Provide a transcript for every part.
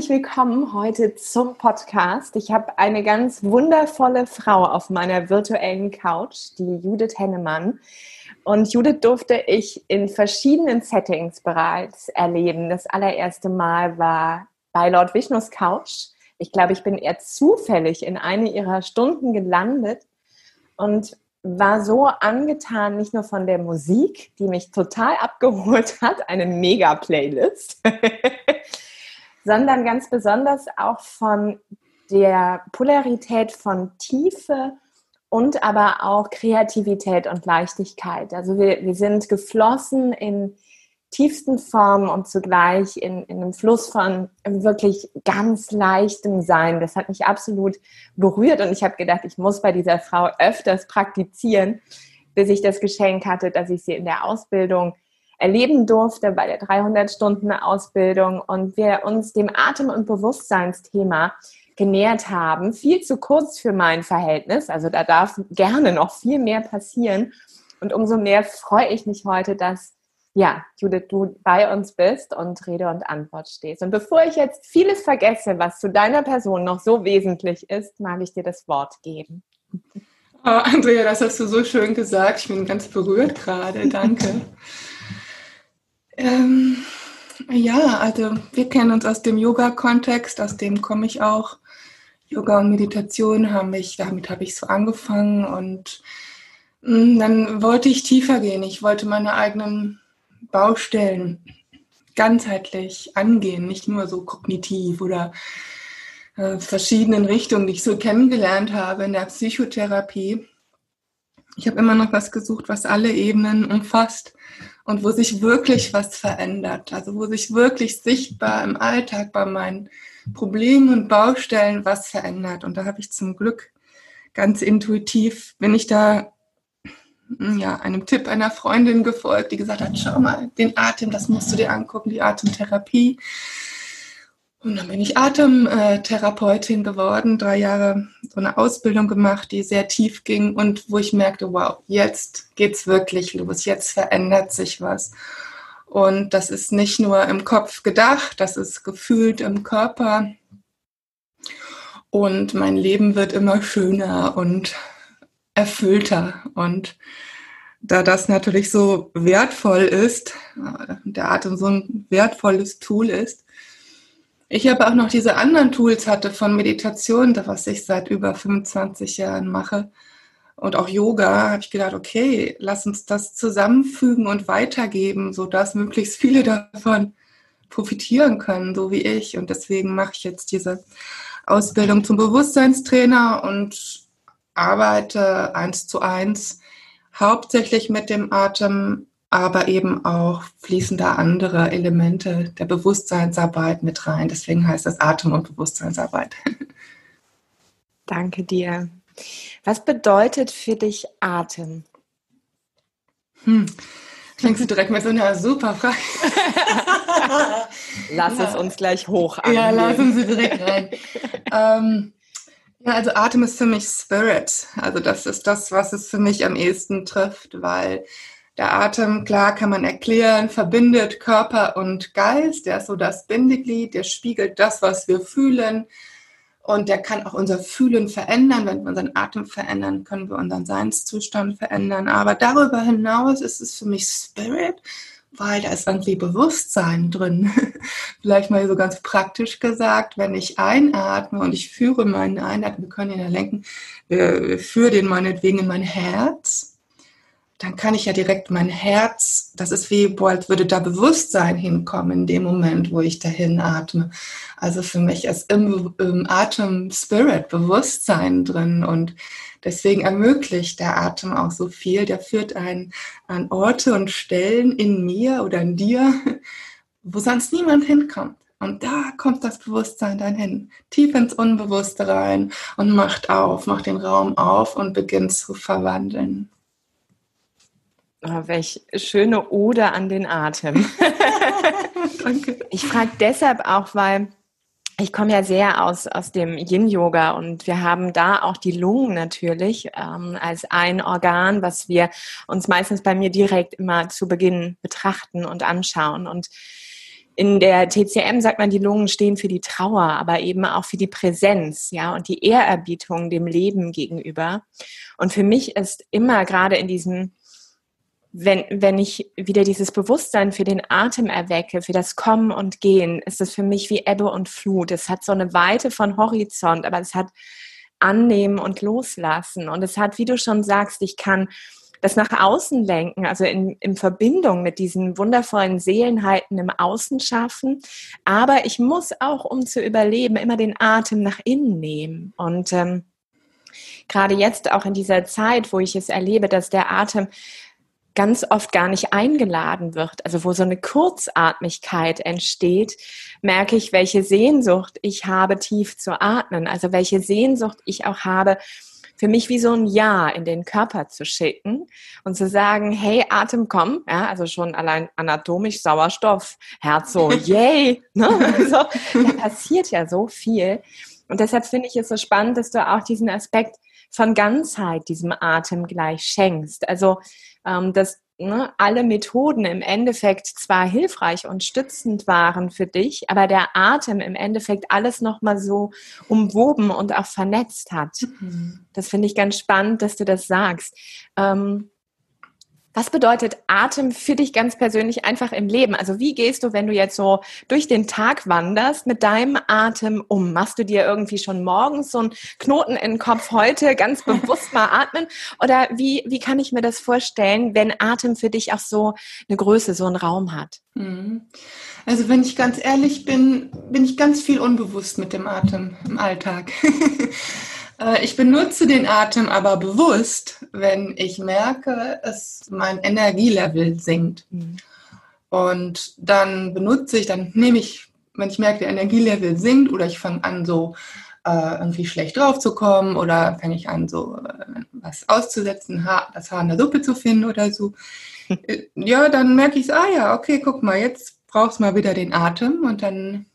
Herzlich willkommen heute zum Podcast. Ich habe eine ganz wundervolle Frau auf meiner virtuellen Couch, die Judith Hennemann. Und Judith durfte ich in verschiedenen Settings bereits erleben. Das allererste Mal war bei Lord Vishnus Couch. Ich glaube, ich bin eher zufällig in eine ihrer Stunden gelandet und war so angetan, nicht nur von der Musik, die mich total abgeholt hat, eine Mega-Playlist, sondern ganz besonders auch von der Polarität von Tiefe und aber auch Kreativität und Leichtigkeit. Also wir, wir sind geflossen in tiefsten Formen und zugleich in, in einem Fluss von wirklich ganz leichtem Sein. Das hat mich absolut berührt und ich habe gedacht, ich muss bei dieser Frau öfters praktizieren, bis ich das Geschenk hatte, dass ich sie in der Ausbildung erleben durfte bei der 300-Stunden-Ausbildung und wir uns dem Atem- und Bewusstseinsthema genähert haben. Viel zu kurz für mein Verhältnis. Also da darf gerne noch viel mehr passieren. Und umso mehr freue ich mich heute, dass ja, Judith, du bei uns bist und Rede und Antwort stehst. Und bevor ich jetzt vieles vergesse, was zu deiner Person noch so wesentlich ist, mag ich dir das Wort geben. Oh, Andrea, das hast du so schön gesagt. Ich bin ganz berührt gerade. Danke. Ähm, ja, also wir kennen uns aus dem Yoga-Kontext, aus dem komme ich auch. Yoga und Meditation haben mich, damit habe ich so angefangen und hm, dann wollte ich tiefer gehen. Ich wollte meine eigenen Baustellen ganzheitlich angehen, nicht nur so kognitiv oder äh, verschiedenen Richtungen, die ich so kennengelernt habe in der Psychotherapie. Ich habe immer noch was gesucht, was alle Ebenen umfasst und wo sich wirklich was verändert. Also wo sich wirklich sichtbar im Alltag bei meinen Problemen und Baustellen was verändert. Und da habe ich zum Glück ganz intuitiv, bin ich da ja, einem Tipp einer Freundin gefolgt, die gesagt hat, schau mal, den Atem, das musst du dir angucken, die Atemtherapie. Und dann bin ich Atemtherapeutin geworden, drei Jahre so eine Ausbildung gemacht, die sehr tief ging und wo ich merkte, wow, jetzt geht's wirklich los, jetzt verändert sich was. Und das ist nicht nur im Kopf gedacht, das ist gefühlt im Körper. Und mein Leben wird immer schöner und erfüllter. Und da das natürlich so wertvoll ist, der Atem so ein wertvolles Tool ist, ich aber auch noch diese anderen Tools hatte von Meditation, was ich seit über 25 Jahren mache, und auch Yoga, habe ich gedacht, okay, lass uns das zusammenfügen und weitergeben, sodass möglichst viele davon profitieren können, so wie ich. Und deswegen mache ich jetzt diese Ausbildung zum Bewusstseinstrainer und arbeite eins zu eins hauptsächlich mit dem Atem aber eben auch fließen da andere Elemente der Bewusstseinsarbeit mit rein. Deswegen heißt das Atem- und Bewusstseinsarbeit. Danke dir. Was bedeutet für dich Atem? Hm. Fängst du direkt mit so einer super Frage. Lass es uns gleich hoch angehen. Ja, lassen Sie direkt rein. ähm, ja, also Atem ist für mich Spirit. Also das ist das, was es für mich am ehesten trifft, weil der Atem, klar, kann man erklären, verbindet Körper und Geist. Der ist so das Bindeglied, der spiegelt das, was wir fühlen. Und der kann auch unser Fühlen verändern. Wenn wir unseren Atem verändern, können wir unseren Seinszustand verändern. Aber darüber hinaus ist es für mich Spirit, weil da ist irgendwie Bewusstsein drin. Vielleicht mal so ganz praktisch gesagt, wenn ich einatme und ich führe meinen Einatmen, wir können ihn ja lenken, wir führen den meinetwegen in mein Herz dann kann ich ja direkt mein Herz, das ist wie, boah, als würde da Bewusstsein hinkommen in dem Moment, wo ich dahin atme. Also für mich ist im, im Atem Spirit, Bewusstsein drin und deswegen ermöglicht der Atem auch so viel. Der führt einen an Orte und Stellen in mir oder in dir, wo sonst niemand hinkommt. Und da kommt das Bewusstsein dann hin, tief ins Unbewusste rein und macht auf, macht den Raum auf und beginnt zu verwandeln. Oh, welch schöne Ode an den Atem. Ich frage deshalb auch, weil ich komme ja sehr aus, aus dem Yin-Yoga und wir haben da auch die Lungen natürlich ähm, als ein Organ, was wir uns meistens bei mir direkt immer zu Beginn betrachten und anschauen. Und in der TCM sagt man, die Lungen stehen für die Trauer, aber eben auch für die Präsenz, ja, und die Ehrerbietung dem Leben gegenüber. Und für mich ist immer gerade in diesem wenn, wenn ich wieder dieses Bewusstsein für den Atem erwecke, für das Kommen und Gehen, ist es für mich wie Ebbe und Flut. Es hat so eine Weite von Horizont, aber es hat Annehmen und Loslassen. Und es hat, wie du schon sagst, ich kann das nach außen lenken, also in, in Verbindung mit diesen wundervollen Seelenhalten im Außen schaffen. Aber ich muss auch, um zu überleben, immer den Atem nach innen nehmen. Und ähm, gerade jetzt auch in dieser Zeit, wo ich es erlebe, dass der Atem ganz oft gar nicht eingeladen wird, also wo so eine Kurzatmigkeit entsteht, merke ich, welche Sehnsucht ich habe, tief zu atmen, also welche Sehnsucht ich auch habe, für mich wie so ein Ja in den Körper zu schicken und zu sagen, hey, Atem, komm, ja, also schon allein anatomisch Sauerstoff, Herz so, yay, ne? also, da passiert ja so viel. Und deshalb finde ich es so spannend, dass du auch diesen Aspekt von Ganzheit diesem Atem gleich schenkst. Also dass ne, alle Methoden im Endeffekt zwar hilfreich und stützend waren für dich, aber der Atem im Endeffekt alles nochmal so umwoben und auch vernetzt hat. Mhm. Das finde ich ganz spannend, dass du das sagst. Ähm, was bedeutet Atem für dich ganz persönlich einfach im Leben? Also wie gehst du, wenn du jetzt so durch den Tag wanderst, mit deinem Atem um? Machst du dir irgendwie schon morgens so einen Knoten in den Kopf heute ganz bewusst mal atmen? Oder wie, wie kann ich mir das vorstellen, wenn Atem für dich auch so eine Größe, so einen Raum hat? Mhm. Also wenn ich ganz ehrlich bin, bin ich ganz viel unbewusst mit dem Atem im Alltag. Äh, ich benutze den Atem aber bewusst, wenn ich merke, dass mein Energielevel sinkt. Mhm. Und dann benutze ich, dann nehme ich, wenn ich merke, der Energielevel sinkt oder ich fange an, so äh, irgendwie schlecht drauf zu kommen oder fange ich an, so äh, was auszusetzen, das Haar in der Suppe zu finden oder so. Ja, dann merke ich, ah ja, okay, guck mal, jetzt brauchst du mal wieder den Atem und dann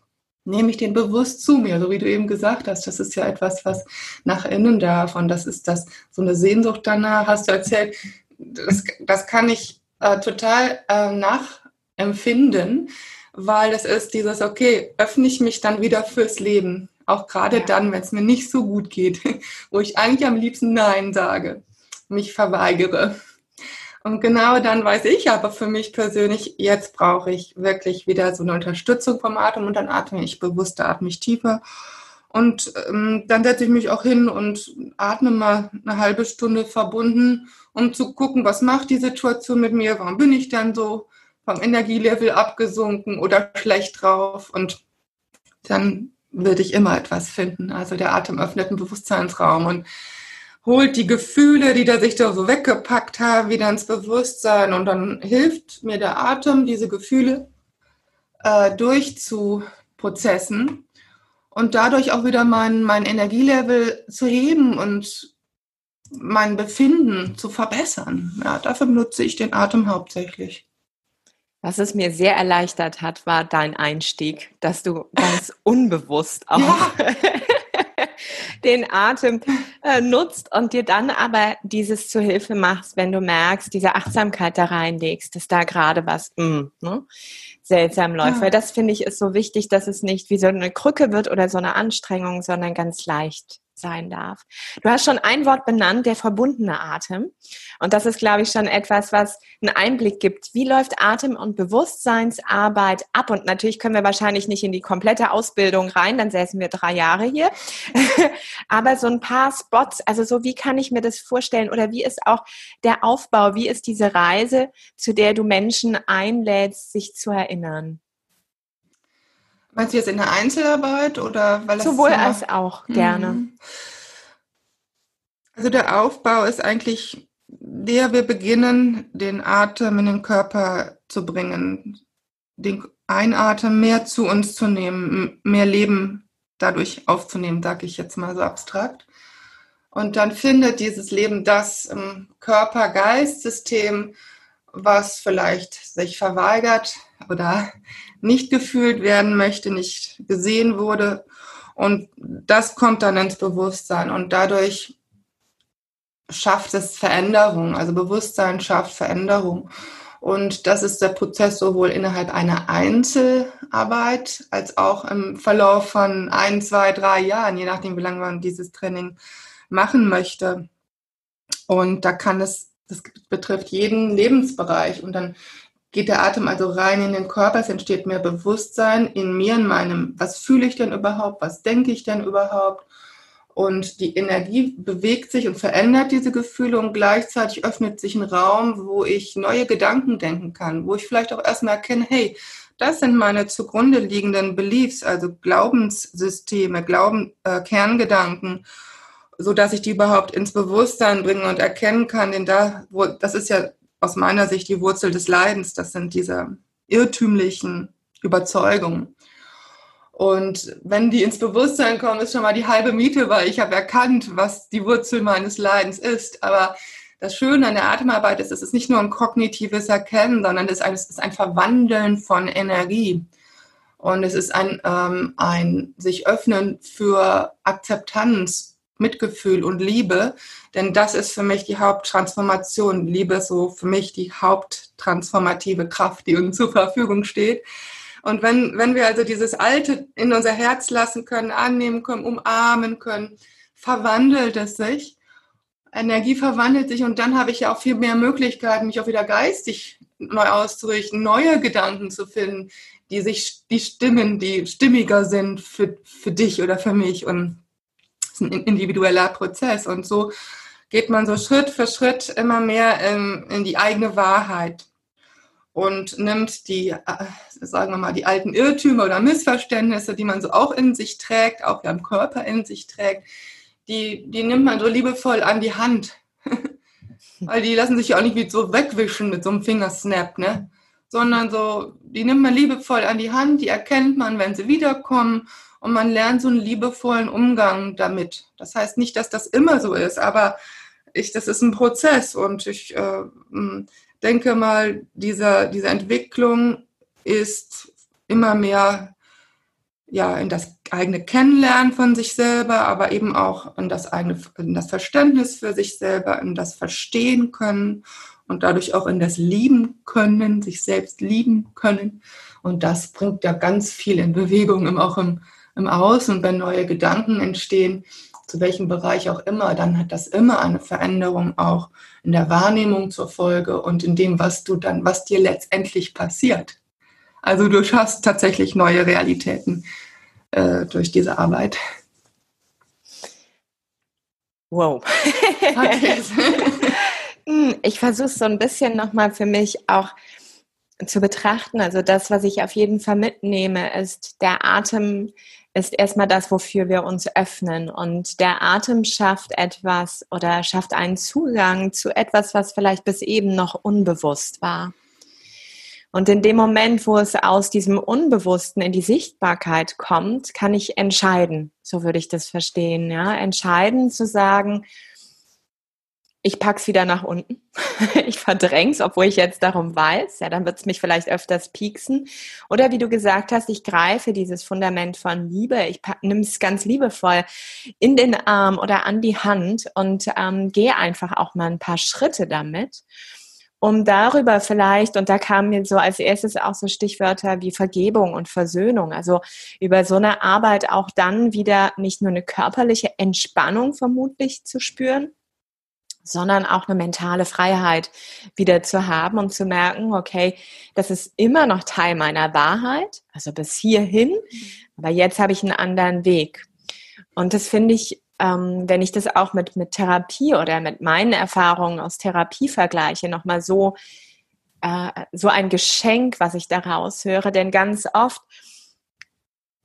nehme ich den bewusst zu mir, so wie du eben gesagt hast. Das ist ja etwas, was nach innen darf und das ist das, so eine Sehnsucht danach, hast du erzählt. Das, das kann ich äh, total äh, nachempfinden, weil das ist dieses, okay, öffne ich mich dann wieder fürs Leben. Auch gerade ja. dann, wenn es mir nicht so gut geht, wo ich eigentlich am liebsten Nein sage, mich verweigere. Und genau dann weiß ich aber für mich persönlich, jetzt brauche ich wirklich wieder so eine Unterstützung vom Atem und dann atme ich bewusster, atme ich tiefer. Und ähm, dann setze ich mich auch hin und atme mal eine halbe Stunde verbunden, um zu gucken, was macht die Situation mit mir, warum bin ich dann so vom Energielevel abgesunken oder schlecht drauf. Und dann würde ich immer etwas finden. Also der Atem öffnet einen Bewusstseinsraum und holt die Gefühle, die da sich da so weggepackt haben, wieder ins Bewusstsein und dann hilft mir der Atem, diese Gefühle äh, durchzuprozessen und dadurch auch wieder mein, mein Energielevel zu heben und mein Befinden zu verbessern. Ja, dafür benutze ich den Atem hauptsächlich. Was es mir sehr erleichtert hat, war dein Einstieg, dass du ganz unbewusst auch ja. den Atem äh, nutzt und dir dann aber dieses zu Hilfe machst, wenn du merkst, diese Achtsamkeit da reinlegst, dass da gerade was mm, ne, seltsam läuft. Ja. Weil das finde ich ist so wichtig, dass es nicht wie so eine Krücke wird oder so eine Anstrengung, sondern ganz leicht sein darf. Du hast schon ein Wort benannt, der verbundene Atem. Und das ist, glaube ich, schon etwas, was einen Einblick gibt. Wie läuft Atem- und Bewusstseinsarbeit ab? Und natürlich können wir wahrscheinlich nicht in die komplette Ausbildung rein, dann säßen wir drei Jahre hier. Aber so ein paar Spots, also so, wie kann ich mir das vorstellen? Oder wie ist auch der Aufbau? Wie ist diese Reise, zu der du Menschen einlädst, sich zu erinnern? Meinst du jetzt in der Einzelarbeit oder weil Sowohl so als auch, gerne. Mhm. Also der Aufbau ist eigentlich der, wir beginnen, den Atem in den Körper zu bringen. den Einatmen mehr zu uns zu nehmen, mehr Leben dadurch aufzunehmen, sage ich jetzt mal so abstrakt. Und dann findet dieses Leben das im Körper-Geist-System, was vielleicht sich verweigert oder nicht gefühlt werden möchte, nicht gesehen wurde. Und das kommt dann ins Bewusstsein und dadurch schafft es Veränderung. Also Bewusstsein schafft Veränderung. Und das ist der Prozess sowohl innerhalb einer Einzelarbeit als auch im Verlauf von ein, zwei, drei Jahren, je nachdem, wie lange man dieses Training machen möchte. Und da kann es, das betrifft jeden Lebensbereich. Und dann geht der Atem also rein in den Körper, es entsteht mehr Bewusstsein in mir, in meinem, was fühle ich denn überhaupt, was denke ich denn überhaupt und die Energie bewegt sich und verändert diese Gefühle und gleichzeitig öffnet sich ein Raum, wo ich neue Gedanken denken kann, wo ich vielleicht auch erstmal erkenne, hey, das sind meine zugrunde liegenden Beliefs, also Glaubenssysteme, Glauben, äh, Kerngedanken, so dass ich die überhaupt ins Bewusstsein bringe und erkennen kann, denn da, wo, das ist ja aus meiner Sicht die Wurzel des Leidens, das sind diese irrtümlichen Überzeugungen. Und wenn die ins Bewusstsein kommen, ist schon mal die halbe Miete, weil ich habe erkannt, was die Wurzel meines Leidens ist. Aber das Schöne an der Atemarbeit ist, es ist nicht nur ein kognitives Erkennen, sondern es ist ein Verwandeln von Energie. Und es ist ein, ähm, ein sich öffnen für Akzeptanz, Mitgefühl und Liebe. Denn das ist für mich die Haupttransformation. Liebe ist so für mich die haupttransformative Kraft, die uns zur Verfügung steht. Und wenn, wenn wir also dieses Alte in unser Herz lassen können, annehmen können, umarmen können, verwandelt es sich. Energie verwandelt sich und dann habe ich ja auch viel mehr Möglichkeiten, mich auch wieder geistig neu auszurichten, neue Gedanken zu finden, die sich, die Stimmen, die stimmiger sind für, für dich oder für mich. Und ist ein individueller Prozess. Und so geht man so Schritt für Schritt immer mehr in, in die eigene Wahrheit und nimmt die, äh, sagen wir mal, die alten Irrtümer oder Missverständnisse, die man so auch in sich trägt, auch ja im Körper in sich trägt, die, die nimmt man so liebevoll an die Hand. Weil die lassen sich ja auch nicht wie so wegwischen mit so einem Fingersnap, ne? Sondern so, die nimmt man liebevoll an die Hand, die erkennt man, wenn sie wiederkommen und man lernt so einen liebevollen Umgang damit. Das heißt nicht, dass das immer so ist, aber ich, das ist ein Prozess und ich äh, denke mal, diese, diese Entwicklung ist immer mehr ja, in das eigene Kennenlernen von sich selber, aber eben auch in das eigene, in das Verständnis für sich selber, in das Verstehen können und dadurch auch in das Lieben können, sich selbst lieben können. Und das bringt ja ganz viel in Bewegung, auch im, im Außen. Und wenn neue Gedanken entstehen, zu welchem Bereich auch immer, dann hat das immer eine Veränderung auch in der Wahrnehmung zur Folge und in dem, was du dann, was dir letztendlich passiert. Also du schaffst tatsächlich neue Realitäten äh, durch diese Arbeit. Wow. Hm, ich versuche es so ein bisschen nochmal für mich auch zu betrachten. Also das, was ich auf jeden Fall mitnehme, ist der Atem ist erstmal das, wofür wir uns öffnen. Und der Atem schafft etwas oder schafft einen Zugang zu etwas, was vielleicht bis eben noch unbewusst war. Und in dem Moment, wo es aus diesem Unbewussten in die Sichtbarkeit kommt, kann ich entscheiden. So würde ich das verstehen, ja. Entscheiden zu sagen, ich pack's wieder nach unten. ich verdräng's, obwohl ich jetzt darum weiß. Ja, dann wird's mich vielleicht öfters pieksen. Oder wie du gesagt hast, ich greife dieses Fundament von Liebe. Ich nimm es ganz liebevoll in den Arm oder an die Hand und ähm, gehe einfach auch mal ein paar Schritte damit um darüber vielleicht, und da kamen mir so als erstes auch so Stichwörter wie Vergebung und Versöhnung, also über so eine Arbeit auch dann wieder nicht nur eine körperliche Entspannung vermutlich zu spüren, sondern auch eine mentale Freiheit wieder zu haben und zu merken, okay, das ist immer noch Teil meiner Wahrheit, also bis hierhin, aber jetzt habe ich einen anderen Weg. Und das finde ich, ähm, wenn ich das auch mit, mit Therapie oder mit meinen Erfahrungen aus Therapie vergleiche, nochmal so, äh, so ein Geschenk, was ich daraus höre, denn ganz oft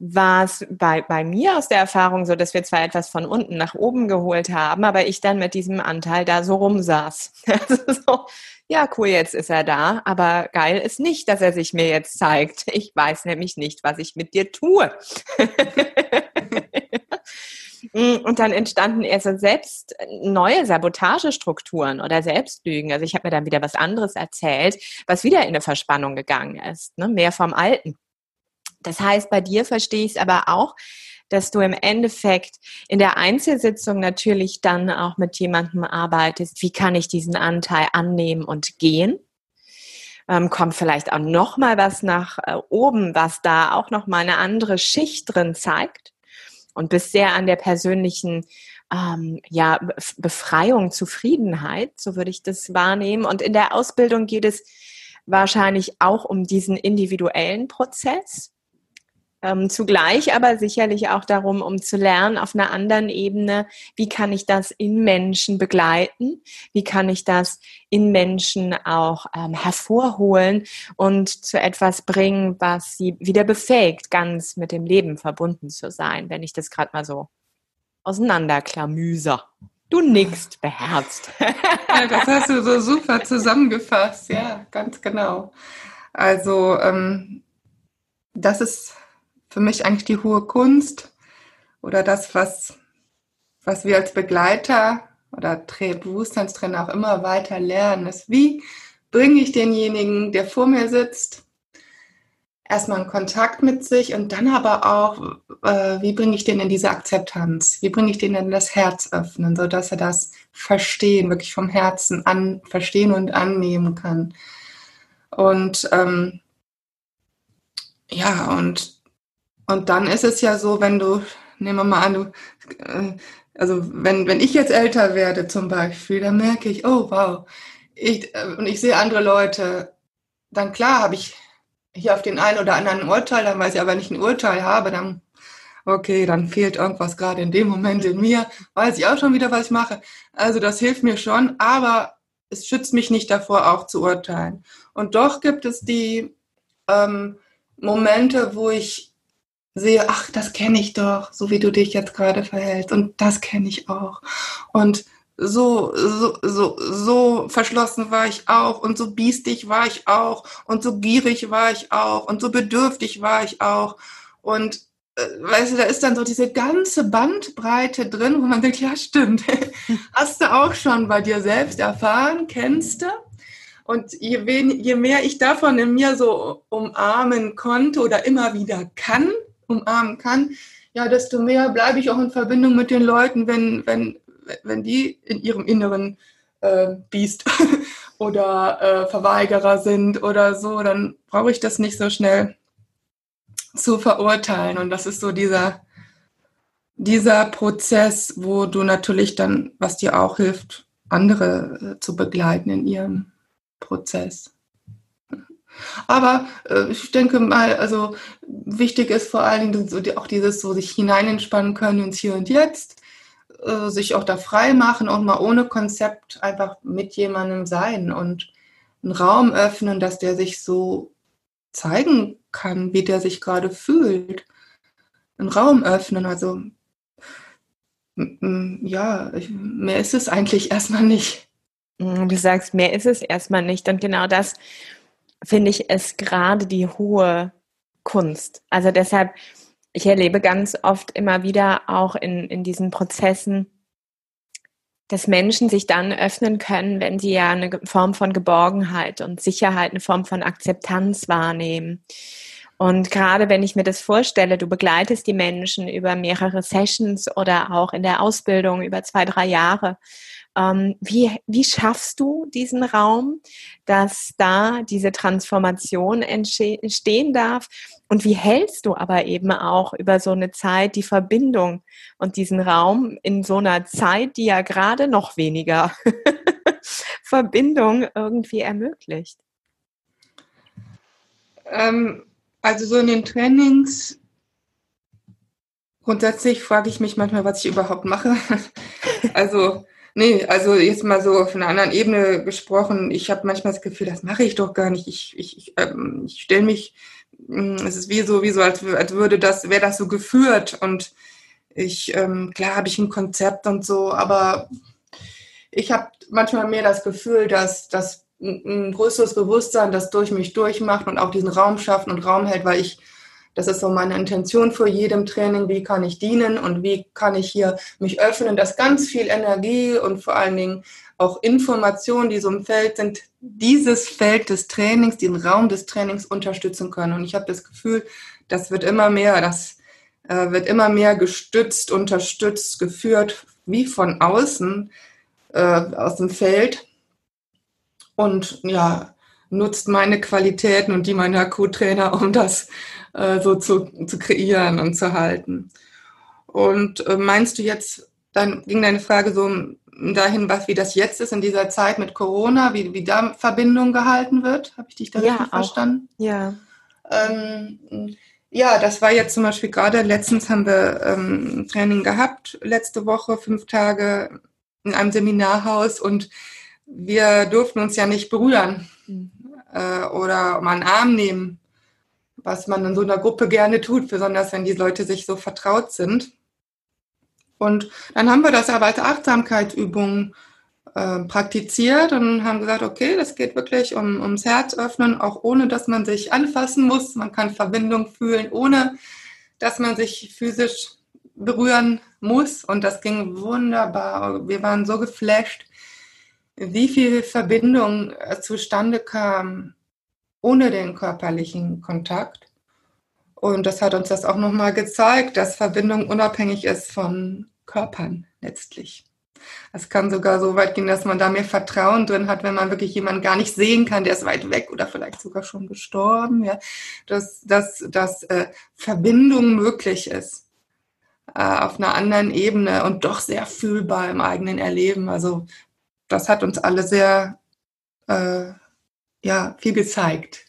war es bei, bei mir aus der Erfahrung so, dass wir zwar etwas von unten nach oben geholt haben, aber ich dann mit diesem Anteil da so rumsaß. Also so, ja, cool, jetzt ist er da, aber geil ist nicht, dass er sich mir jetzt zeigt. Ich weiß nämlich nicht, was ich mit dir tue. Und dann entstanden erst selbst neue Sabotagestrukturen oder Selbstlügen. Also ich habe mir dann wieder was anderes erzählt, was wieder in eine Verspannung gegangen ist, ne? mehr vom Alten. Das heißt, bei dir verstehe ich es aber auch, dass du im Endeffekt in der Einzelsitzung natürlich dann auch mit jemandem arbeitest, wie kann ich diesen Anteil annehmen und gehen. Ähm, kommt vielleicht auch noch mal was nach äh, oben, was da auch noch mal eine andere Schicht drin zeigt und bist sehr an der persönlichen ähm, ja, Befreiung, Zufriedenheit, so würde ich das wahrnehmen. Und in der Ausbildung geht es wahrscheinlich auch um diesen individuellen Prozess ähm, zugleich aber sicherlich auch darum, um zu lernen auf einer anderen Ebene, wie kann ich das in Menschen begleiten, wie kann ich das in Menschen auch ähm, hervorholen und zu etwas bringen, was sie wieder befähigt, ganz mit dem Leben verbunden zu sein, wenn ich das gerade mal so auseinanderklamüser. Du nickst beherzt. Ja, das hast du so super zusammengefasst, ja, ganz genau. Also ähm, das ist für mich eigentlich die hohe Kunst oder das, was, was wir als Begleiter oder Bewusstseinstrainer auch immer weiter lernen, ist, wie bringe ich denjenigen, der vor mir sitzt, erstmal in Kontakt mit sich und dann aber auch, äh, wie bringe ich den in diese Akzeptanz? Wie bringe ich den in das Herz öffnen, sodass er das verstehen, wirklich vom Herzen an verstehen und annehmen kann. Und ähm, ja, und und dann ist es ja so, wenn du, nehmen wir mal an, du, äh, also wenn, wenn ich jetzt älter werde zum Beispiel, dann merke ich, oh wow, ich, äh, und ich sehe andere Leute, dann klar habe ich hier auf den einen oder anderen Urteil, dann weiß ich aber nicht ein Urteil habe, dann okay, dann fehlt irgendwas gerade in dem Moment in mir, weiß ich auch schon wieder, was ich mache. Also das hilft mir schon, aber es schützt mich nicht davor, auch zu urteilen. Und doch gibt es die ähm, Momente, wo ich sehe, ach, das kenne ich doch, so wie du dich jetzt gerade verhältst und das kenne ich auch. Und so, so, so, so verschlossen war ich auch und so biestig war ich auch und so gierig war ich auch und so bedürftig war ich auch. Und äh, weißt du, da ist dann so diese ganze Bandbreite drin, wo man denkt, ja, stimmt. Hast du auch schon bei dir selbst erfahren, kennst du? Und je, wen, je mehr ich davon in mir so umarmen konnte oder immer wieder kann, umarmen kann, ja, desto mehr bleibe ich auch in Verbindung mit den Leuten, wenn, wenn, wenn die in ihrem Inneren äh, Biest oder äh, Verweigerer sind oder so, dann brauche ich das nicht so schnell zu verurteilen. Und das ist so dieser, dieser Prozess, wo du natürlich dann, was dir auch hilft, andere äh, zu begleiten in ihrem Prozess. Aber äh, ich denke mal, also wichtig ist vor allen Dingen so die, auch dieses so sich hineinentspannen können ins Hier und Jetzt, äh, sich auch da frei machen und mal ohne Konzept einfach mit jemandem sein und einen Raum öffnen, dass der sich so zeigen kann, wie der sich gerade fühlt. Einen Raum öffnen, also ja, mehr ist es eigentlich erstmal nicht. Du sagst, mehr ist es erstmal nicht. Und genau das finde ich es gerade die hohe Kunst. Also deshalb, ich erlebe ganz oft immer wieder auch in, in diesen Prozessen, dass Menschen sich dann öffnen können, wenn sie ja eine Form von Geborgenheit und Sicherheit, eine Form von Akzeptanz wahrnehmen. Und gerade wenn ich mir das vorstelle, du begleitest die Menschen über mehrere Sessions oder auch in der Ausbildung über zwei, drei Jahre ähm, wie, wie schaffst du diesen Raum, dass da diese Transformation entstehen darf? Und wie hältst du aber eben auch über so eine Zeit die Verbindung und diesen Raum in so einer Zeit, die ja gerade noch weniger Verbindung irgendwie ermöglicht? Ähm, also so in den Trainings grundsätzlich frage ich mich manchmal, was ich überhaupt mache. also Nee, also jetzt mal so auf einer anderen Ebene gesprochen, ich habe manchmal das Gefühl, das mache ich doch gar nicht. Ich, ich, ich, ähm, ich stelle mich mm, es ist wie so, wie so, als, als würde das, wäre das so geführt und ich, ähm, klar habe ich ein Konzept und so, aber ich habe manchmal mehr das Gefühl, dass das ein größeres Bewusstsein das durch mich durchmacht und auch diesen Raum schafft und Raum hält, weil ich, das ist so meine Intention vor jedem Training, wie kann ich dienen und wie kann ich hier mich öffnen, dass ganz viel Energie und vor allen Dingen auch Informationen, die so im Feld sind, dieses Feld des Trainings, den Raum des Trainings unterstützen können. Und ich habe das Gefühl, das wird immer mehr, das äh, wird immer mehr gestützt, unterstützt, geführt, wie von außen, äh, aus dem Feld und ja, nutzt meine Qualitäten und die meiner Co-Trainer, um das äh, so zu, zu kreieren und zu halten. Und äh, meinst du jetzt, dann ging deine Frage so dahin, was wie das jetzt ist in dieser Zeit mit Corona, wie, wie da Verbindung gehalten wird? Habe ich dich da ja, richtig verstanden? Ja. Ähm, ja, das war jetzt zum Beispiel gerade, letztens haben wir ähm, Training gehabt, letzte Woche, fünf Tage in einem Seminarhaus und wir durften uns ja nicht berühren mhm. äh, oder mal einen Arm nehmen, was man in so einer Gruppe gerne tut, besonders wenn die Leute sich so vertraut sind. Und dann haben wir das aber als Achtsamkeitsübung äh, praktiziert und haben gesagt, okay, das geht wirklich um, ums Herz öffnen, auch ohne dass man sich anfassen muss. Man kann Verbindung fühlen, ohne dass man sich physisch berühren muss. Und das ging wunderbar. Wir waren so geflasht, wie viel Verbindung äh, zustande kam ohne den körperlichen Kontakt. Und das hat uns das auch nochmal gezeigt, dass Verbindung unabhängig ist von Körpern letztlich. Es kann sogar so weit gehen, dass man da mehr Vertrauen drin hat, wenn man wirklich jemanden gar nicht sehen kann, der ist weit weg oder vielleicht sogar schon gestorben, ja, dass, dass, dass äh, Verbindung möglich ist äh, auf einer anderen Ebene und doch sehr fühlbar im eigenen Erleben. Also das hat uns alle sehr äh, ja, viel gezeigt.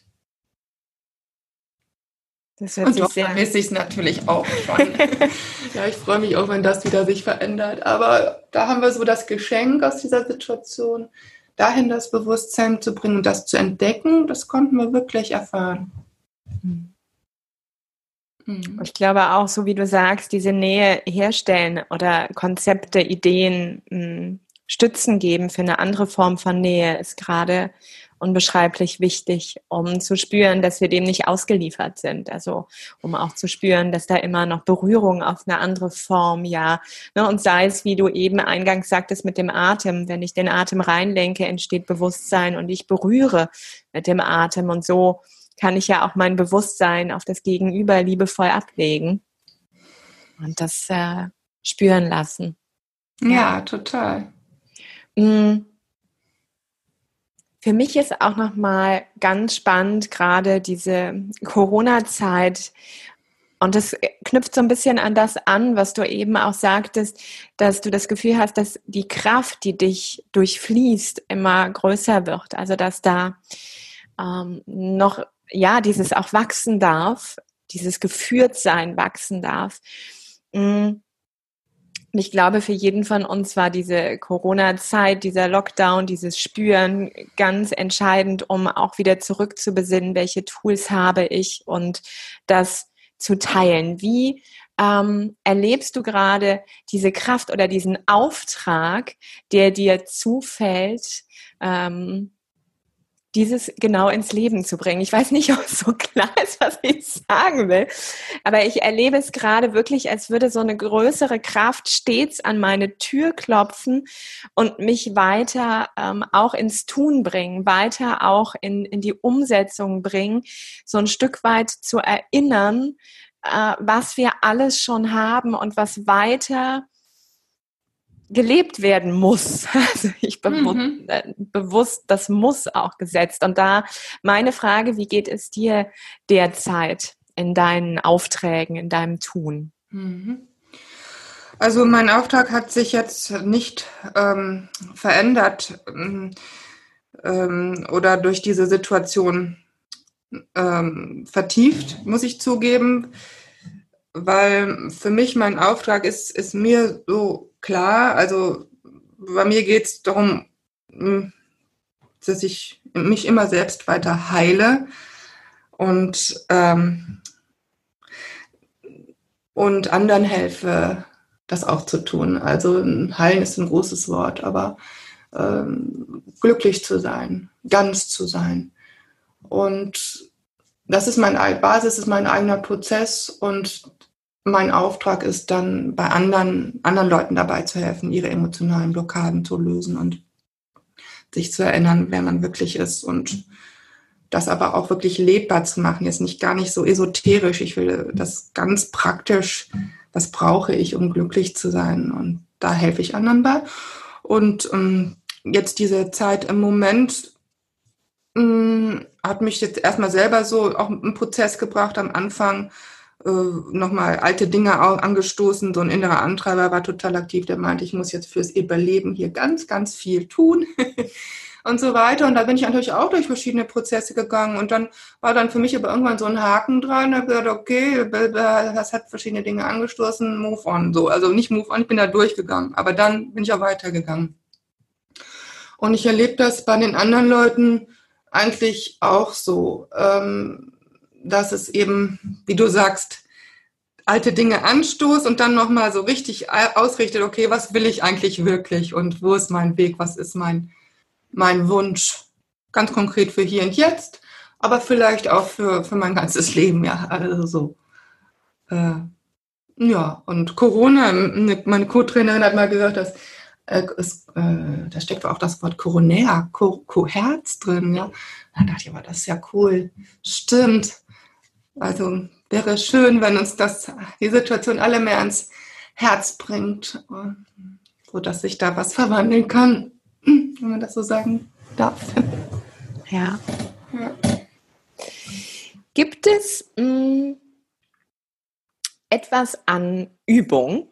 Das hört und sich doch sehr vermisse ich es natürlich auch schon. ja, ich freue mich auch, wenn das wieder sich verändert. Aber da haben wir so das Geschenk aus dieser Situation, dahin das Bewusstsein zu bringen und das zu entdecken, das konnten wir wirklich erfahren. Mhm. Ich glaube auch, so wie du sagst, diese Nähe herstellen oder Konzepte, Ideen, hm, Stützen geben für eine andere Form von Nähe ist gerade unbeschreiblich wichtig, um zu spüren, dass wir dem nicht ausgeliefert sind. Also um auch zu spüren, dass da immer noch Berührung auf eine andere Form, ja. Ne, und sei es, wie du eben eingangs sagtest, mit dem Atem. Wenn ich den Atem reinlenke, entsteht Bewusstsein und ich berühre mit dem Atem. Und so kann ich ja auch mein Bewusstsein auf das Gegenüber liebevoll ablegen und das äh, spüren lassen. Ja, total. Mhm. Für mich ist auch nochmal ganz spannend gerade diese Corona-Zeit. Und das knüpft so ein bisschen an das an, was du eben auch sagtest, dass du das Gefühl hast, dass die Kraft, die dich durchfließt, immer größer wird. Also dass da ähm, noch, ja, dieses auch wachsen darf, dieses Geführtsein wachsen darf. Mhm ich glaube, für jeden von uns war diese Corona-Zeit, dieser Lockdown, dieses Spüren ganz entscheidend, um auch wieder zurückzubesinnen, welche Tools habe ich und das zu teilen. Wie ähm, erlebst du gerade diese Kraft oder diesen Auftrag, der dir zufällt, ähm, dieses genau ins Leben zu bringen. Ich weiß nicht, ob es so klar ist, was ich sagen will, aber ich erlebe es gerade wirklich, als würde so eine größere Kraft stets an meine Tür klopfen und mich weiter ähm, auch ins Tun bringen, weiter auch in, in die Umsetzung bringen, so ein Stück weit zu erinnern, äh, was wir alles schon haben und was weiter gelebt werden muss. Also ich bewusst, mhm. Äh, bewusst, das muss auch gesetzt. Und da meine Frage, wie geht es dir derzeit in deinen Aufträgen, in deinem Tun? Mhm. Also mein Auftrag hat sich jetzt nicht ähm, verändert ähm, oder durch diese Situation ähm, vertieft, muss ich zugeben, weil für mich mein Auftrag ist, ist mir so klar, also bei mir geht es darum, hm, dass ich mich immer selbst weiter heile und, ähm, und anderen helfe, das auch zu tun. Also heilen ist ein großes Wort, aber ähm, glücklich zu sein, ganz zu sein. Und das ist meine Basis, ist mein eigener Prozess und mein Auftrag ist dann bei anderen, anderen Leuten dabei zu helfen, ihre emotionalen Blockaden zu lösen und sich zu erinnern, wer man wirklich ist und das aber auch wirklich lebbar zu machen. Jetzt nicht gar nicht so esoterisch. Ich will das ganz praktisch. Was brauche ich, um glücklich zu sein? Und da helfe ich anderen bei. Und ähm, jetzt diese Zeit im Moment mh, mm, hat mich jetzt erstmal selber so auch einen Prozess gebracht am Anfang. Äh, nochmal alte Dinge angestoßen. So ein innerer Antreiber war total aktiv, der meinte, ich muss jetzt fürs Überleben hier ganz, ganz viel tun. und so weiter. Und da bin ich natürlich auch durch verschiedene Prozesse gegangen. Und dann war dann für mich aber irgendwann so ein Haken dran. Da habe gesagt, okay, das hat verschiedene Dinge angestoßen, move on. So, also nicht move on, ich bin da durchgegangen. Aber dann bin ich auch weitergegangen. Und ich erlebe das bei den anderen Leuten eigentlich auch so, ähm, dass es eben, wie du sagst, alte Dinge anstoßt und dann nochmal so richtig ausrichtet, okay, was will ich eigentlich wirklich und wo ist mein Weg, was ist mein, mein Wunsch, ganz konkret für hier und jetzt, aber vielleicht auch für, für mein ganzes Leben, ja, also so. Äh, ja, und Corona, meine Co-Trainerin hat mal gesagt, dass äh, es, äh, da steckt auch das Wort Koronär, Co, Co Herz drin, ja. Dann dachte ich, aber das ist ja cool. Stimmt. Also wäre schön, wenn uns das, die Situation alle mehr ans Herz bringt, sodass sich da was verwandeln kann wenn man das so sagen darf. Ja. ja. Gibt es mh, hm, etwas an Übung,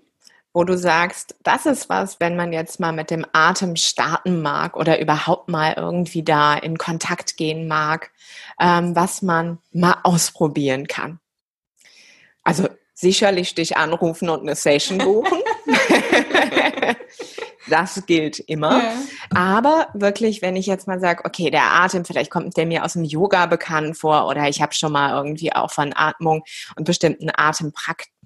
wo du sagst, das ist was, wenn man jetzt mal mit dem Atem starten mag oder überhaupt mal irgendwie da in Kontakt gehen mag, ähm, was man mal ausprobieren kann? Also sicherlich dich anrufen und eine Session buchen. das gilt immer. Ja. Aber wirklich, wenn ich jetzt mal sage, okay, der Atem, vielleicht kommt der mir aus dem Yoga bekannt vor oder ich habe schon mal irgendwie auch von Atmung und bestimmten Atempraktiken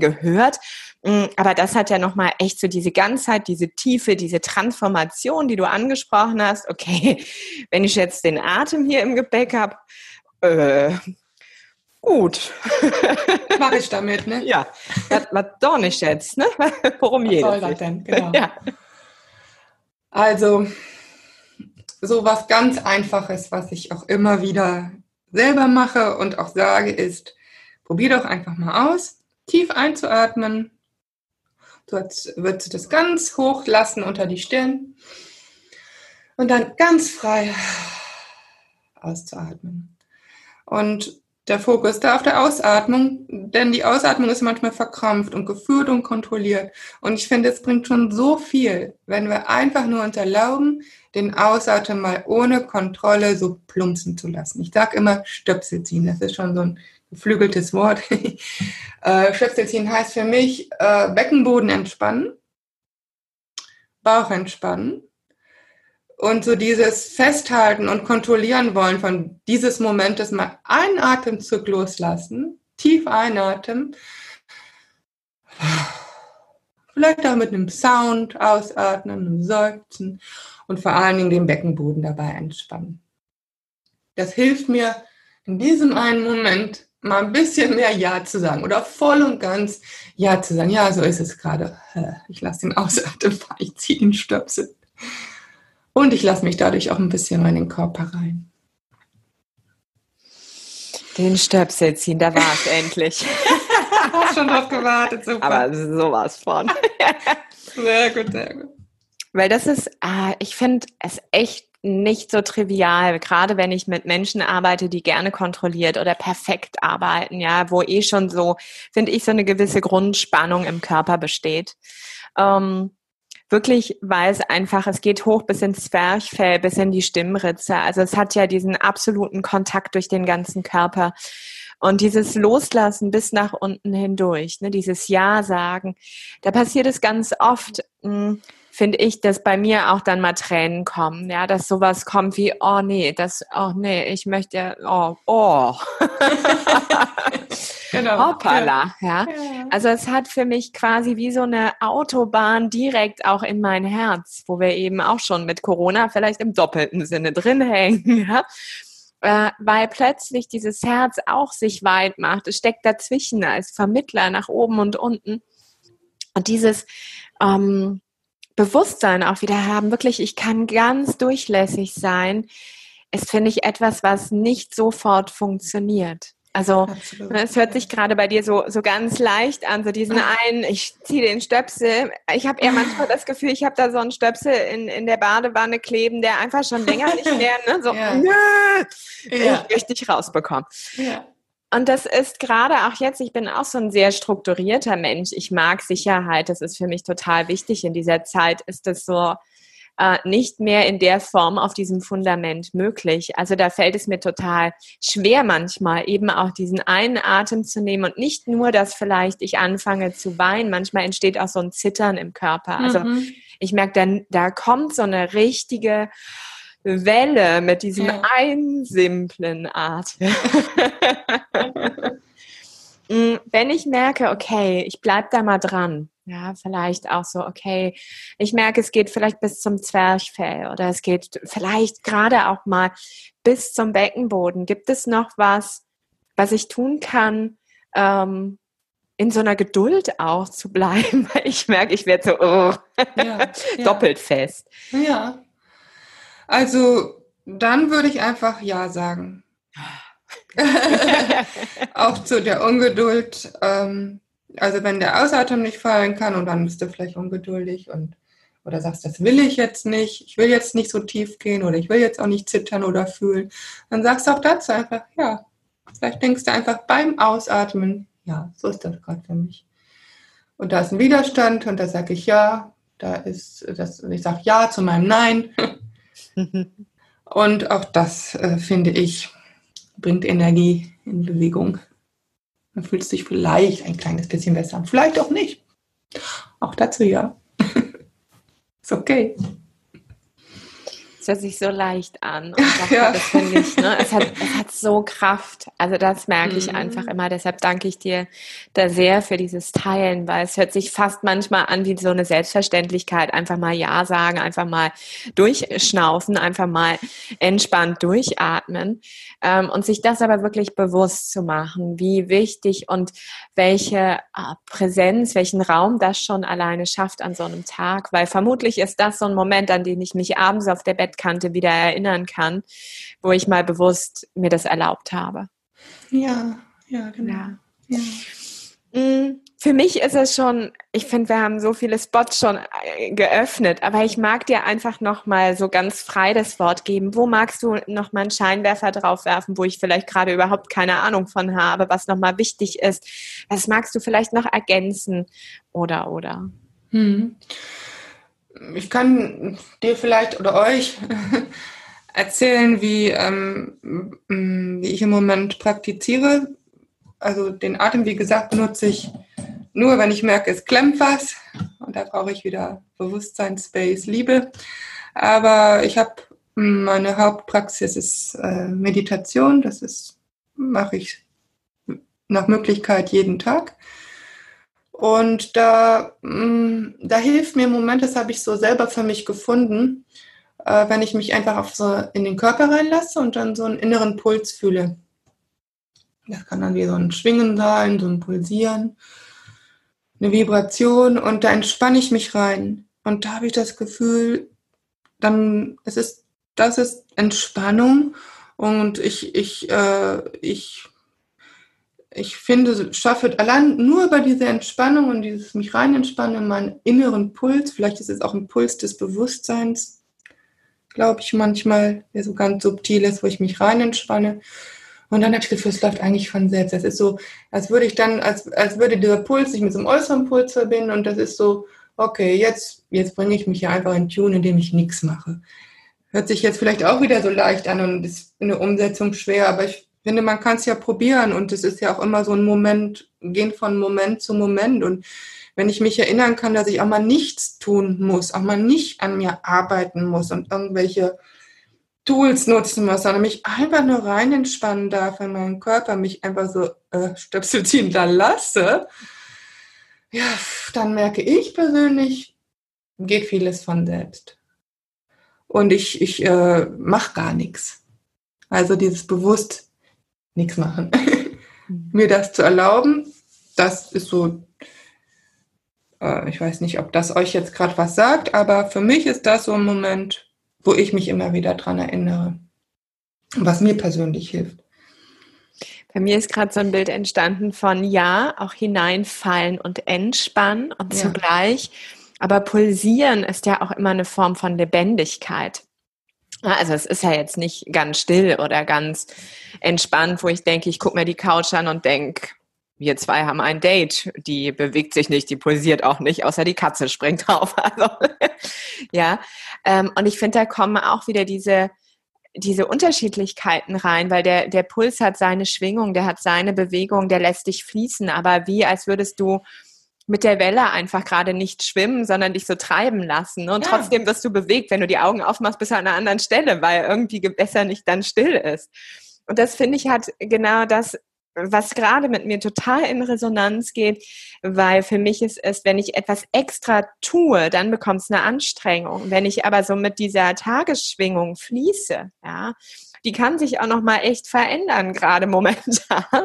gehört. Mm, aber das hat ja nochmal echt so diese Ganzheit, diese Tiefe, diese Transformation, die du angesprochen hast. Okay, wenn ich jetzt den Atem hier im Gepäck habe, äh, Gut. Mache ich damit, ne? Ja. Was, was doch nicht jetzt, ne? Worum was soll das denn? Genau. Ja. Also, so was ganz Einfaches, was ich auch immer wieder selber mache und auch sage, ist, probier doch einfach mal aus, tief einzuatmen. Dort wird du das ganz hoch lassen unter die Stirn und dann ganz frei auszuatmen. Und der Fokus da auf der Ausatmung, denn die Ausatmung ist manchmal verkrampft und geführt und kontrolliert. Und ich finde, es bringt schon so viel, wenn wir einfach nur uns erlauben, den Ausatmen mal ohne Kontrolle so plumpsen zu lassen. Ich sage immer Stöpsel ziehen, das ist schon so ein geflügeltes Wort. äh, heißt für mich äh, Beckenboden entspannen, Bauch entspannen und so dieses Festhalten und Kontrollieren wollen von dieses Momentes mal einen Atemzug loslassen, tief einatmen, vielleicht auch mit einem Sound ausatmen, einem Seufzen und vor allen Dingen den Beckenboden dabei entspannen. Das hilft mir in diesem einen Moment mal ein bisschen mehr Ja zu sagen oder voll und ganz Ja zu sagen. Ja, so ist es gerade. Ich lasse den Ausatmen, ich ziehe den Stöpsel. Und ich lasse mich dadurch auch ein bisschen in den Körper rein. Den Stöpsel ziehen, da war es endlich. Hast schon drauf gewartet, super. Aber sowas von. sehr gut, sehr gut. Weil das ist, äh, ich finde es echt nicht so trivial, gerade wenn ich mit Menschen arbeite, die gerne kontrolliert oder perfekt arbeiten, ja, wo eh schon so, finde ich, so eine gewisse Grundspannung im Körper besteht. Ähm, wirklich, weil es einfach, es geht hoch bis ins Zwerchfell, bis in die Stimmritze. Also es hat ja diesen absoluten Kontakt durch den ganzen Körper. Und dieses Loslassen bis nach unten hindurch, ne, dieses Ja sagen, da passiert es ganz oft, mh, hm, finde ich, dass bei mir auch dann mal Tränen kommen, ja, dass sowas kommt wie, oh nee, das, oh nee, ich möchte, oh, oh. genau. Hoppala, ja. ja. Also es hat für mich quasi wie so eine Autobahn direkt auch in mein Herz, wo wir eben auch schon mit Corona vielleicht im doppelten Sinne drin hängen, ja äh, weil plötzlich dieses Herz auch sich weit macht. Es steckt dazwischen als Vermittler nach oben und unten. Und dieses ähm, Bewusstsein auch wieder haben, wirklich, ich kann ganz durchlässig sein, ist, finde ich, etwas, was nicht sofort funktioniert. Also Absolut. Ne, es hört sich gerade bei dir so, so ganz leicht an, so diesen einen, ich ziehe den Stöpsel. Ich habe eher manchmal das Gefühl, ich habe da so einen Stöpsel in, in der Badewanne kleben, der einfach schon länger nicht mehr, ne, so ja. ja. richtig rausbekommt. Ja. Und das ist gerade auch jetzt, ich bin auch so ein sehr strukturierter Mensch. Ich mag Sicherheit. Das ist für mich total wichtig. In dieser Zeit ist das so, äh, nicht mehr in der Form auf diesem Fundament möglich. Also da fällt es mir total schwer manchmal eben auch diesen einen Atem zu nehmen und nicht nur, dass vielleicht ich anfange zu weinen, manchmal entsteht auch so ein Zittern im Körper. Also mhm. ich merke dann, da kommt so eine richtige Welle mit diesem ja. einen simplen Atem. Mm, wenn ich merke, okay, ich bleib da mal dran, ja, vielleicht auch so, okay, ich merke, es geht vielleicht bis zum Zwerchfell oder es geht vielleicht gerade auch mal bis zum Beckenboden. Gibt es noch was, was ich tun kann, ähm, in so einer Geduld auch zu bleiben? ich merke, ich werde so oh, ja, doppelt fest. Ja. Also dann würde ich einfach Ja sagen. auch zu der Ungeduld. Ähm, also wenn der Ausatmen nicht fallen kann und dann bist du vielleicht ungeduldig und oder sagst, das will ich jetzt nicht, ich will jetzt nicht so tief gehen oder ich will jetzt auch nicht zittern oder fühlen, dann sagst du auch dazu einfach, ja. Vielleicht denkst du einfach beim Ausatmen, ja, so ist das gerade für mich. Und da ist ein Widerstand und da sage ich ja, da ist das, ich sage ja zu meinem Nein. und auch das, äh, finde ich, bringt Energie in Bewegung. Dann fühlst du dich vielleicht ein kleines bisschen besser. Vielleicht auch nicht. Auch dazu ja. Ist okay hört sich so leicht an. Und ja. das finde ich, ne? es, hat, es hat so Kraft. Also das merke ich mhm. einfach immer. Deshalb danke ich dir da sehr für dieses Teilen, weil es hört sich fast manchmal an wie so eine Selbstverständlichkeit. Einfach mal Ja sagen, einfach mal durchschnaufen, einfach mal entspannt durchatmen. Ähm, und sich das aber wirklich bewusst zu machen, wie wichtig und welche äh, Präsenz, welchen Raum das schon alleine schafft an so einem Tag. Weil vermutlich ist das so ein Moment, an den ich mich abends auf der Bett Bettkante wieder erinnern kann, wo ich mal bewusst mir das erlaubt habe. Ja, ja, genau. Ja. Ja. Mm, für mich ist es schon, ich finde, wir haben so viele Spots schon äh, geöffnet, aber ich mag dir einfach nochmal so ganz frei das Wort geben. Wo magst du nochmal einen Scheinwerfer drauf werfen, wo ich vielleicht gerade überhaupt keine Ahnung von habe, was nochmal wichtig ist? Was magst du vielleicht noch ergänzen oder, oder? Hm ich kann dir vielleicht oder euch erzählen, wie, ähm, wie ich im Moment praktiziere. Also den Atem, wie gesagt, benutze ich nur, wenn ich merke, es klemmt was. Und da brauche ich wieder Bewusstsein, Space, Liebe. Aber ich habe meine Hauptpraxis ist äh, Meditation. Das ist mache ich nach Möglichkeit jeden Tag. Und da, mm, da hilft mir im Moment, das habe ich so selber für mich gefunden, äh, wenn ich mich einfach auf so in den Körper reinlasse und dann so einen inneren Puls fühle. Das kann dann wie so ein Schwingen sein, so ein Pulsieren, eine Vibration und da entspanne ich mich rein. Und da habe ich das Gefühl, dann, es ist, das ist Entspannung und ich, ich, äh, ich ich finde, schaffe allein nur über diese Entspannung und dieses mich rein entspannen, meinen inneren Puls, vielleicht ist es auch ein Puls des Bewusstseins, glaube ich manchmal, der so ganz subtil ist, wo ich mich rein entspanne. Und dann habe ich Gefühl, es läuft eigentlich von selbst. Das ist so, als würde ich dann, als, als würde dieser Puls sich mit so einem äußeren Puls verbinden und das ist so, okay, jetzt, jetzt bringe ich mich hier einfach in Tune, indem ich nichts mache. Hört sich jetzt vielleicht auch wieder so leicht an und ist in der Umsetzung schwer, aber ich finde, man kann es ja probieren und es ist ja auch immer so ein Moment, gehen von Moment zu Moment und wenn ich mich erinnern kann, dass ich auch mal nichts tun muss, auch mal nicht an mir arbeiten muss und irgendwelche Tools nutzen muss, sondern mich einfach nur rein entspannen darf, wenn mein Körper mich einfach so äh, Stöpsel ziehen da lasse, ja, dann merke ich persönlich, geht vieles von selbst. Und ich, ich äh, mache gar nichts. Also dieses bewusst nichts machen. Mhm. Mir das zu erlauben, das ist so, äh, ich weiß nicht, ob das euch jetzt gerade was sagt, aber für mich ist das so ein Moment, wo ich mich immer wieder dran erinnere, was mir persönlich hilft. Bei mir ist gerade so ein Bild entstanden von ja, auch hineinfallen und entspannen und ja. zugleich, aber pulsieren ist ja auch immer eine Form von Lebendigkeit. Also es ist ja jetzt nicht ganz still oder ganz entspannt, wo ich denke, ich gucke mir die Couch an und denke, wir zwei haben ein Date, die bewegt sich nicht, die pulsiert auch nicht, außer die Katze springt drauf. Also, ja, ähm, und ich finde, da kommen auch wieder diese, diese Unterschiedlichkeiten rein, weil der, der Puls hat seine Schwingung, der hat seine Bewegung, der lässt dich fließen, aber wie als würdest du mit der Welle einfach gerade nicht schwimmen, sondern dich so treiben lassen. Und ja. trotzdem wirst du bewegt, wenn du die Augen aufmachst, bis an einer anderen Stelle, weil irgendwie besser nicht dann still ist. Und das finde ich hat genau das was gerade mit mir total in Resonanz geht, weil für mich ist es, wenn ich etwas extra tue, dann bekommt es eine Anstrengung. Wenn ich aber so mit dieser Tagesschwingung fließe, ja, die kann sich auch noch mal echt verändern, gerade momentan,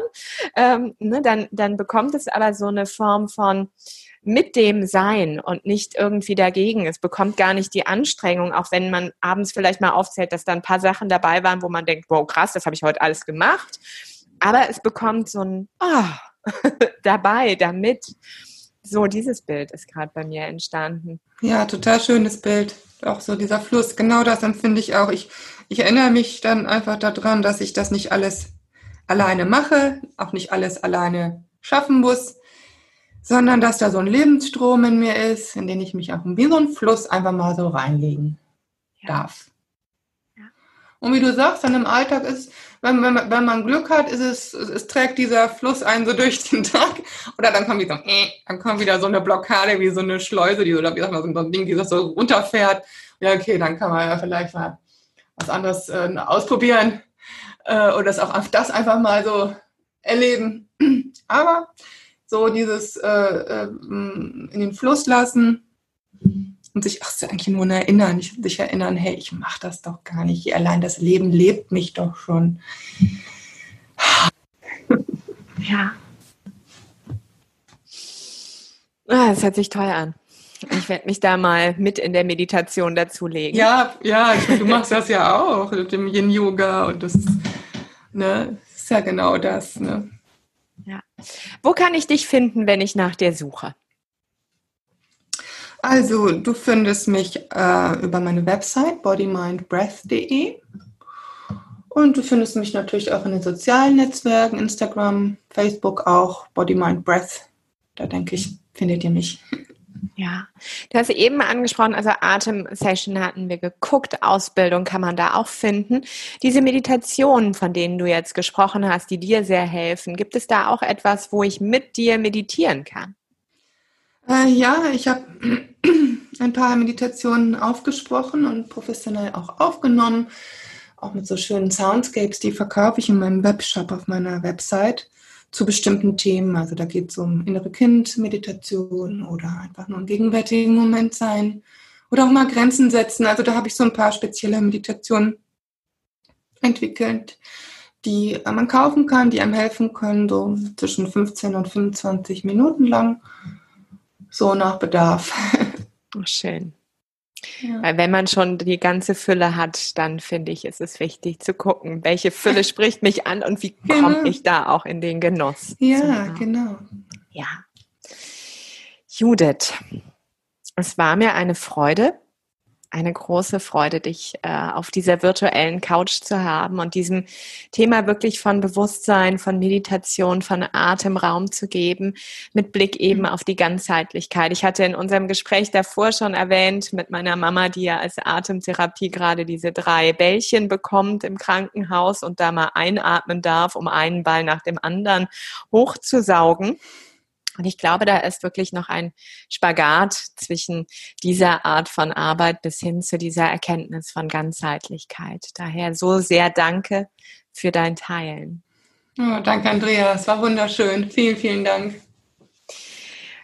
ähm, ne, dann, dann bekommt es aber so eine Form von mit dem Sein und nicht irgendwie dagegen. Es bekommt gar nicht die Anstrengung, auch wenn man abends vielleicht mal aufzählt, dass da ein paar Sachen dabei waren, wo man denkt, wow, krass, das habe ich heute alles gemacht. Aber es bekommt so ein oh, dabei, damit. So, dieses Bild ist gerade bei mir entstanden. Ja, total schönes Bild. Auch so dieser Fluss. Genau das empfinde ich auch. Ich, ich erinnere mich dann einfach daran, dass ich das nicht alles alleine mache, auch nicht alles alleine schaffen muss, sondern dass da so ein Lebensstrom in mir ist, in den ich mich auch wie so ein Fluss einfach mal so reinlegen ja. darf. Und wie du sagst, dann im Alltag ist wenn, wenn, wenn man Glück hat, ist es, es, es, trägt dieser Fluss einen so durch den Tag. Oder dann kommt wieder, äh, dann kommt wieder so eine Blockade, wie so eine Schleuse, die oder wie sagt man, so ein Ding, die das so runterfährt. Ja, okay, dann kann man ja vielleicht mal was anderes äh, ausprobieren äh, oder das auch das einfach mal so erleben. Aber so dieses äh, äh, in den Fluss lassen, und sich, ach, ist ja eigentlich nur ein Erinnern, ich, sich erinnern, hey, ich mache das doch gar nicht. Allein das Leben lebt mich doch schon. Ja. Ah, das hört sich toll an. Ich werde mich da mal mit in der Meditation dazulegen. Ja, ja, du machst das ja auch mit dem Yin Yoga und das, ne, ist ja genau das, ne. Ja. Wo kann ich dich finden, wenn ich nach dir suche? Also, du findest mich äh, über meine Website bodymindbreath.de und du findest mich natürlich auch in den sozialen Netzwerken, Instagram, Facebook auch, bodymindbreath. Da denke ich, findet ihr mich. Ja, du hast eben angesprochen, also Atem-Session hatten wir geguckt, Ausbildung kann man da auch finden. Diese Meditationen, von denen du jetzt gesprochen hast, die dir sehr helfen, gibt es da auch etwas, wo ich mit dir meditieren kann? Äh, ja, ich habe ein paar Meditationen aufgesprochen und professionell auch aufgenommen. Auch mit so schönen Soundscapes, die verkaufe ich in meinem Webshop auf meiner Website zu bestimmten Themen. Also da geht es um innere Kind-Meditation oder einfach nur einen gegenwärtigen Moment sein oder auch mal Grenzen setzen. Also da habe ich so ein paar spezielle Meditationen entwickelt, die man kaufen kann, die einem helfen können, so zwischen 15 und 25 Minuten lang so nach Bedarf. Oh, schön. Ja. Weil wenn man schon die ganze Fülle hat, dann finde ich, ist es wichtig zu gucken, welche Fülle spricht mich an und wie genau. komme ich da auch in den Genuss. Ja, so. genau. Ja. Judith, es war mir eine Freude, eine große Freude, dich äh, auf dieser virtuellen Couch zu haben und diesem Thema wirklich von Bewusstsein, von Meditation, von Atem Raum zu geben, mit Blick eben mhm. auf die Ganzheitlichkeit. Ich hatte in unserem Gespräch davor schon erwähnt mit meiner Mama, die ja als Atemtherapie gerade diese drei Bällchen bekommt im Krankenhaus und da mal einatmen darf, um einen Ball nach dem anderen hochzusaugen. Und ich glaube, da ist wirklich noch ein Spagat zwischen dieser Art von Arbeit bis hin zu dieser Erkenntnis von Ganzheitlichkeit. Daher so sehr danke für dein Teilen. Oh, danke, Andrea. Es war wunderschön. Vielen, vielen Dank.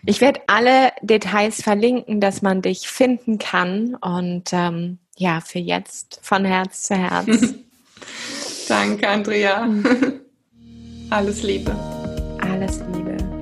Ich werde alle Details verlinken, dass man dich finden kann. Und ähm, ja, für jetzt von Herz zu Herz. danke, Andrea. Alles Liebe. Alles Liebe. 嗯。